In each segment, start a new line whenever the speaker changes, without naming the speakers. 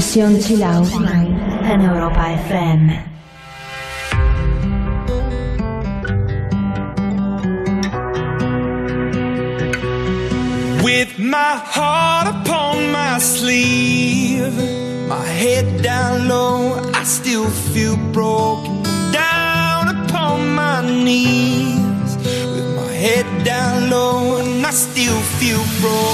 Session Chill en Europa FM.
With my heart upon my sleeve, my head down low, I still feel broken. Down upon my knees, with my head down low, and I still feel broken.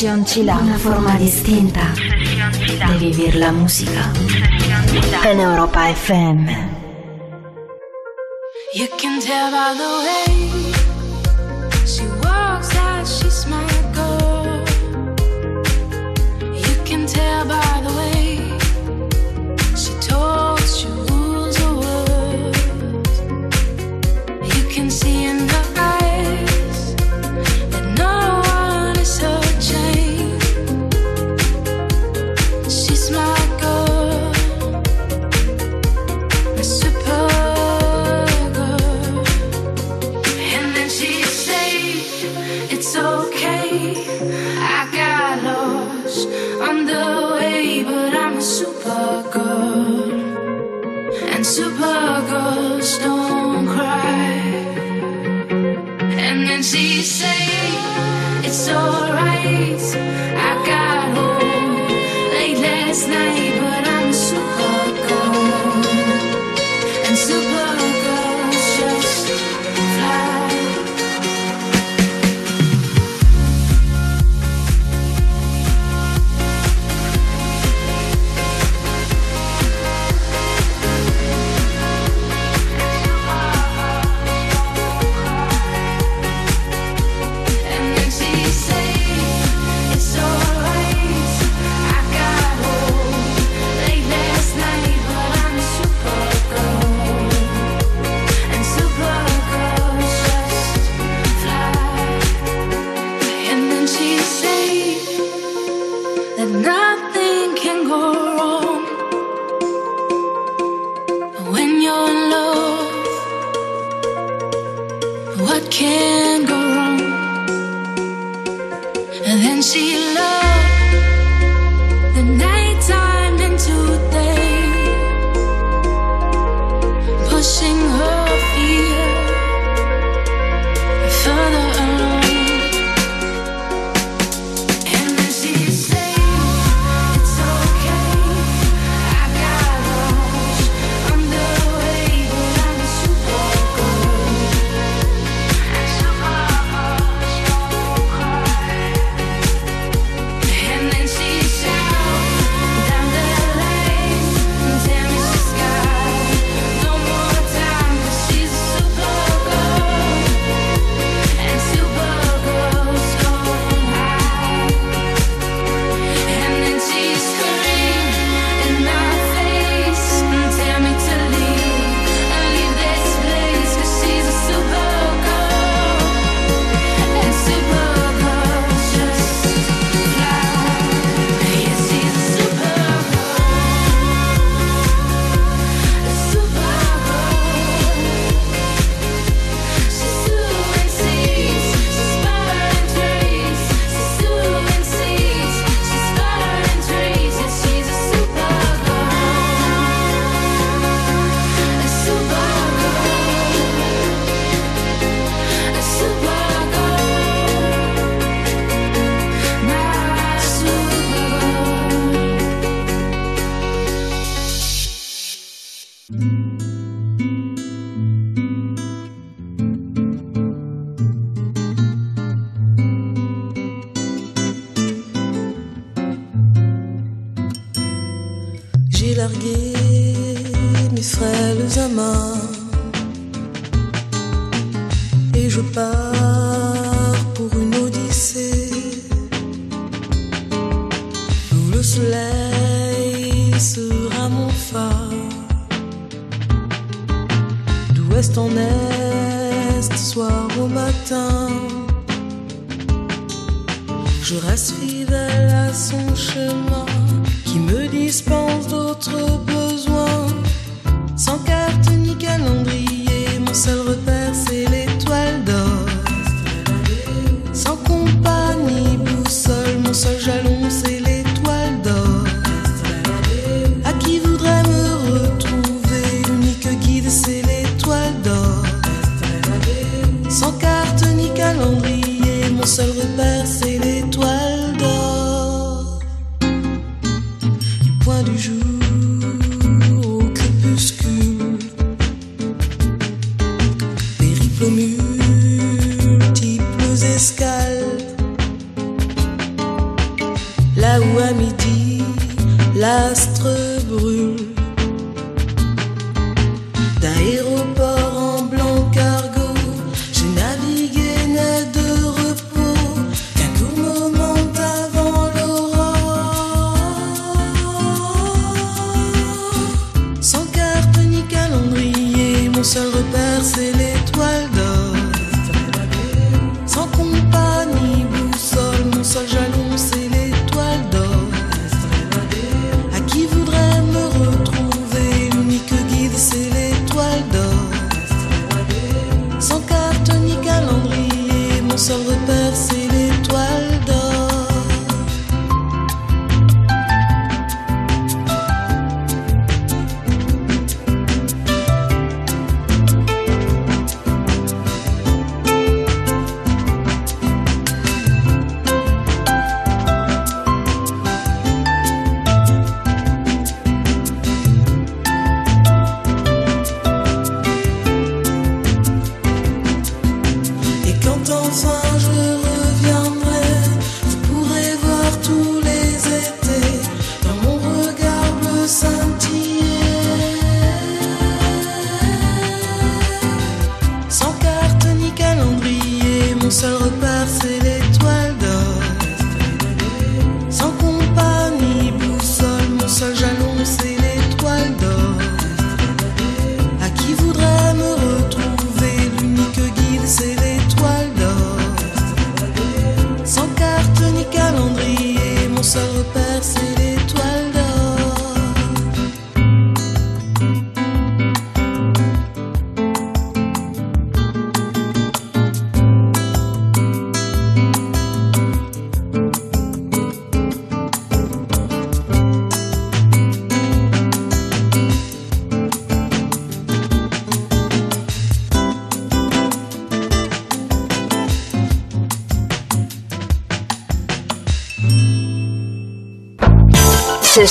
Sesión Chill Out. Una forma distinta de vivir la música. En Europa FM.
You can tell by the way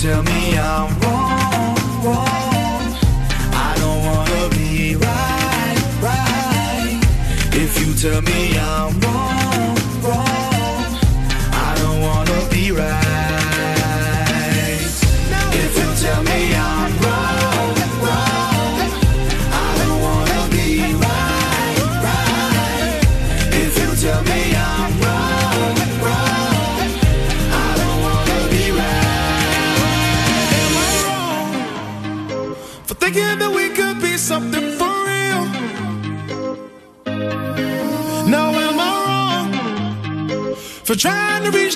tell me I'm wrong, wrong. I don't wanna be right, right. If you tell me I'm wrong.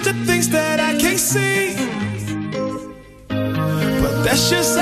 to things that I can't see. But that's just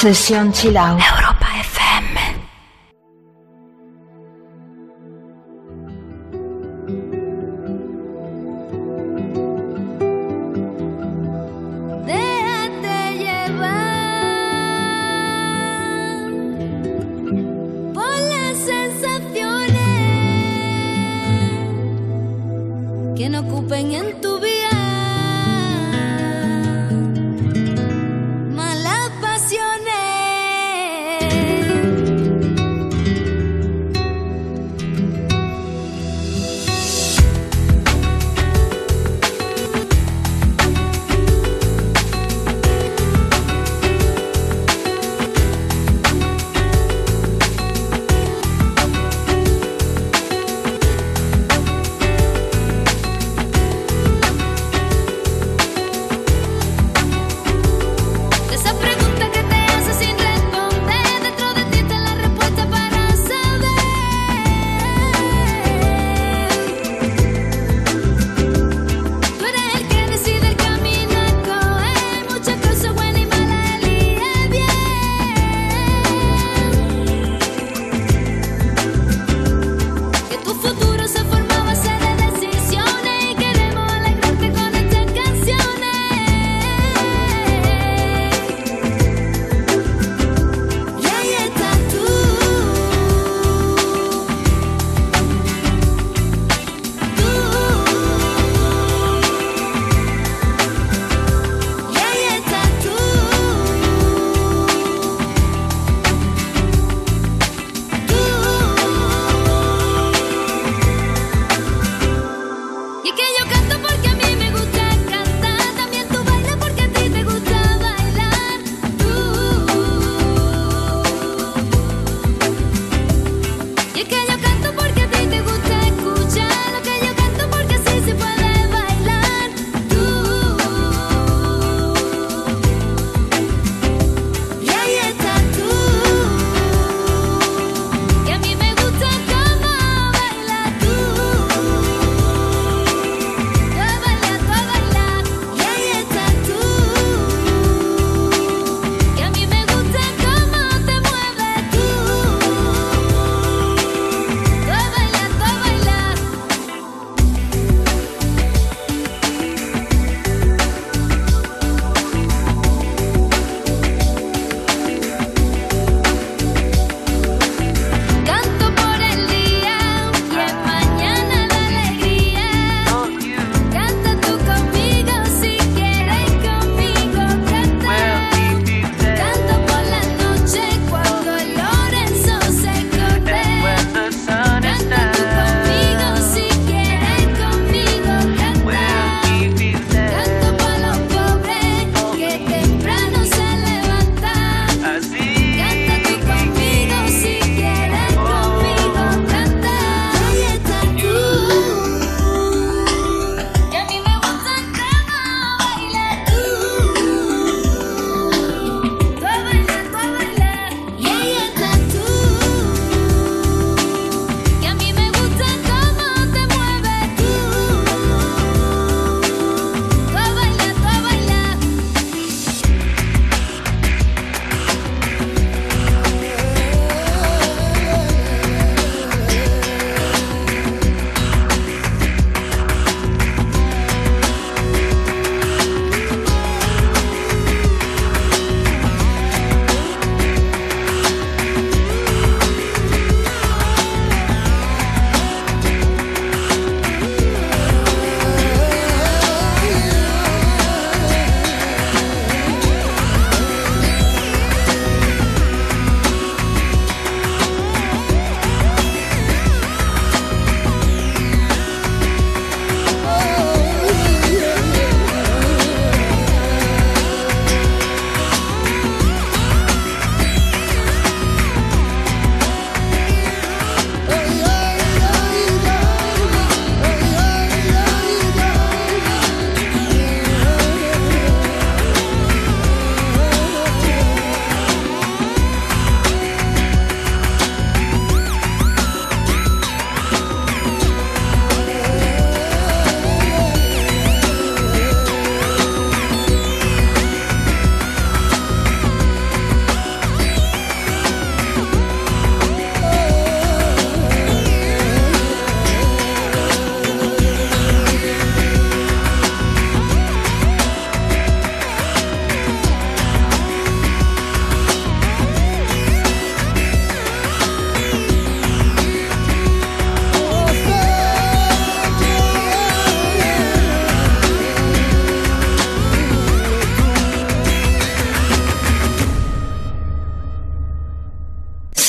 Session sila ng
Euro.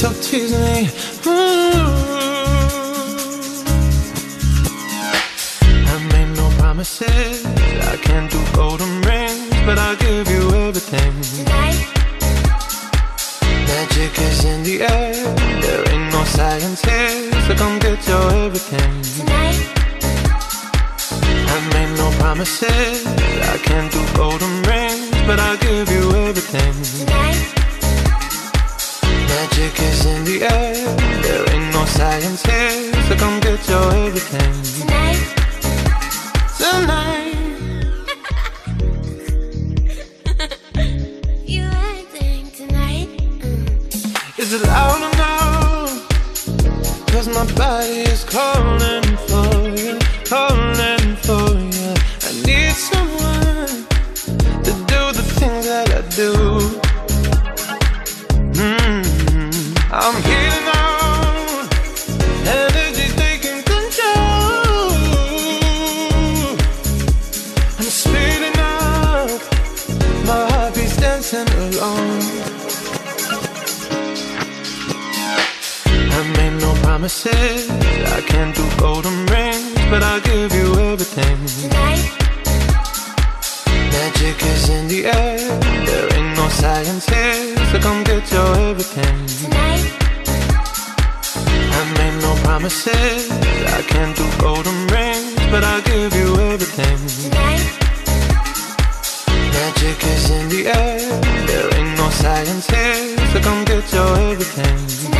so tease me. Ooh. I made no promises. I can't do golden rings, but I'll give you everything. Science so come get your everything.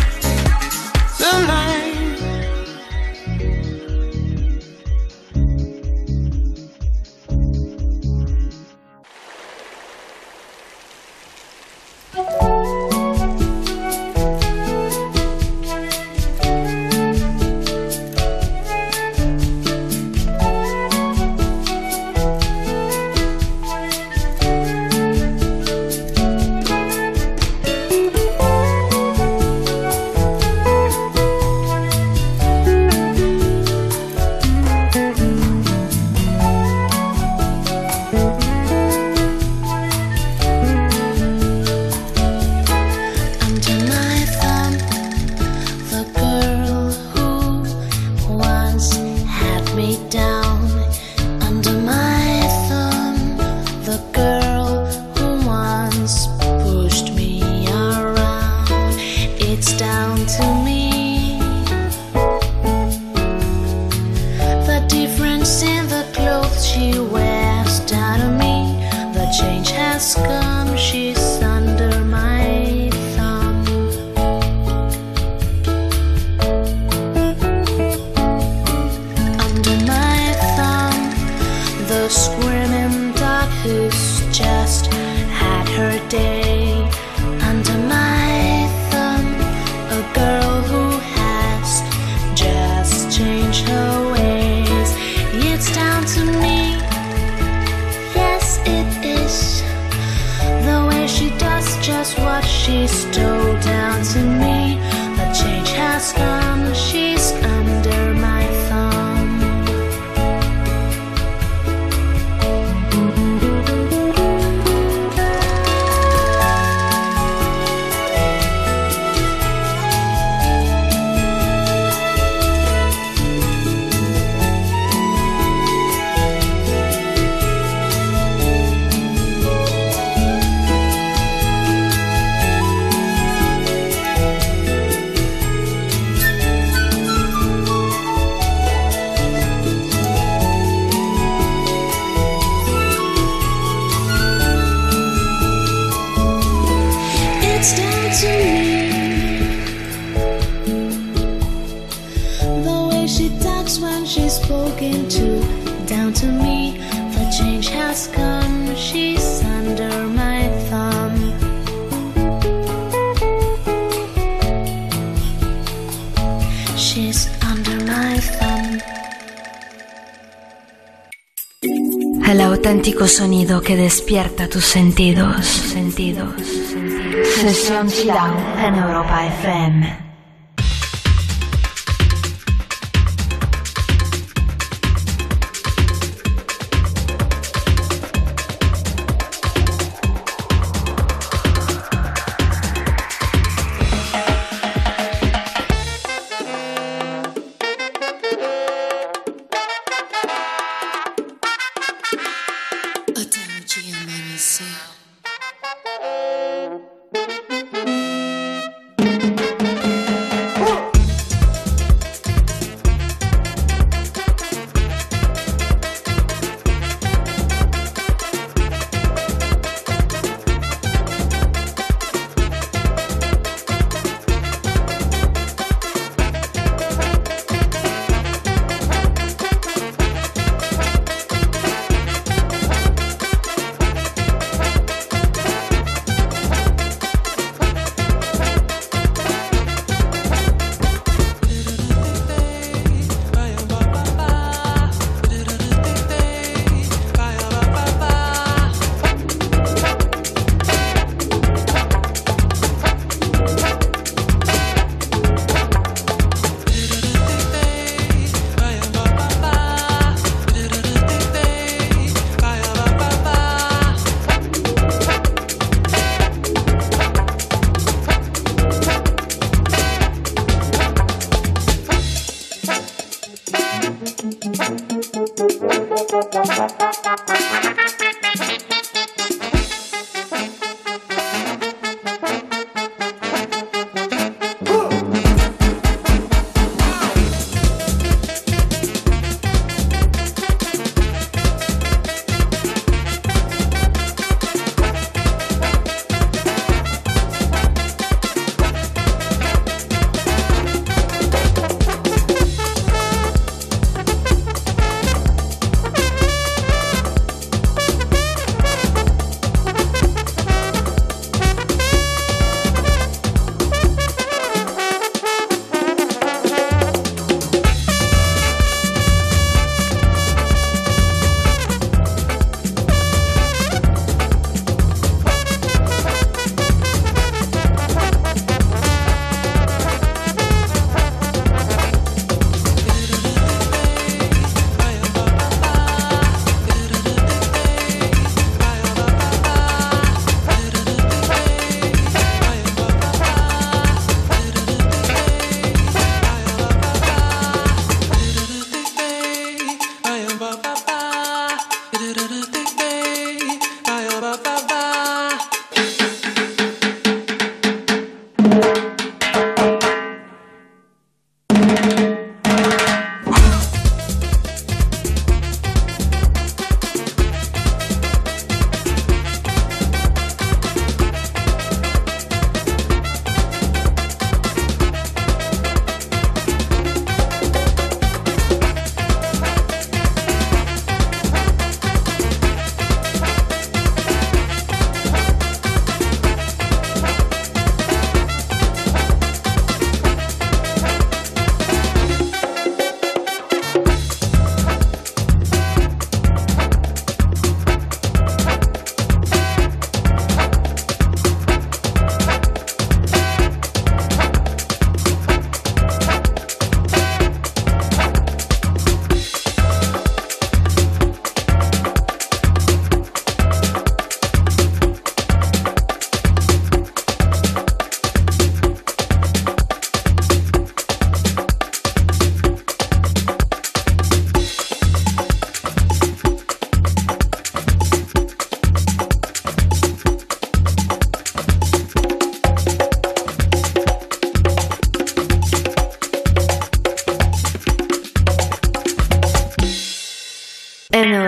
the.
Spoken to, down to me. The change has come, she's under my thumb. She's under my thumb.
El auténtico sonido que despierta tus sentidos. Sentidos. Sesión Chill en Europa FM.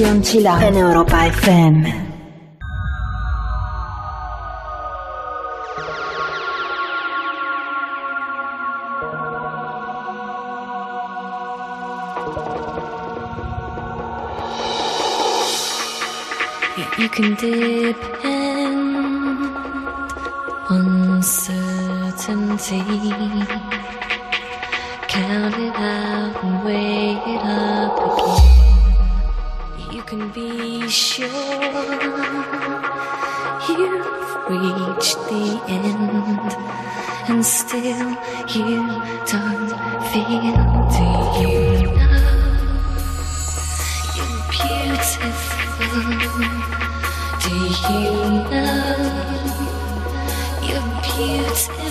Sesión Chill Out en Europa FM.
You can depend on certainty. Count it out and weigh it up again can be sure you've reached the end, and still you don't feel. Do you know you're beautiful? Do you know you're beautiful?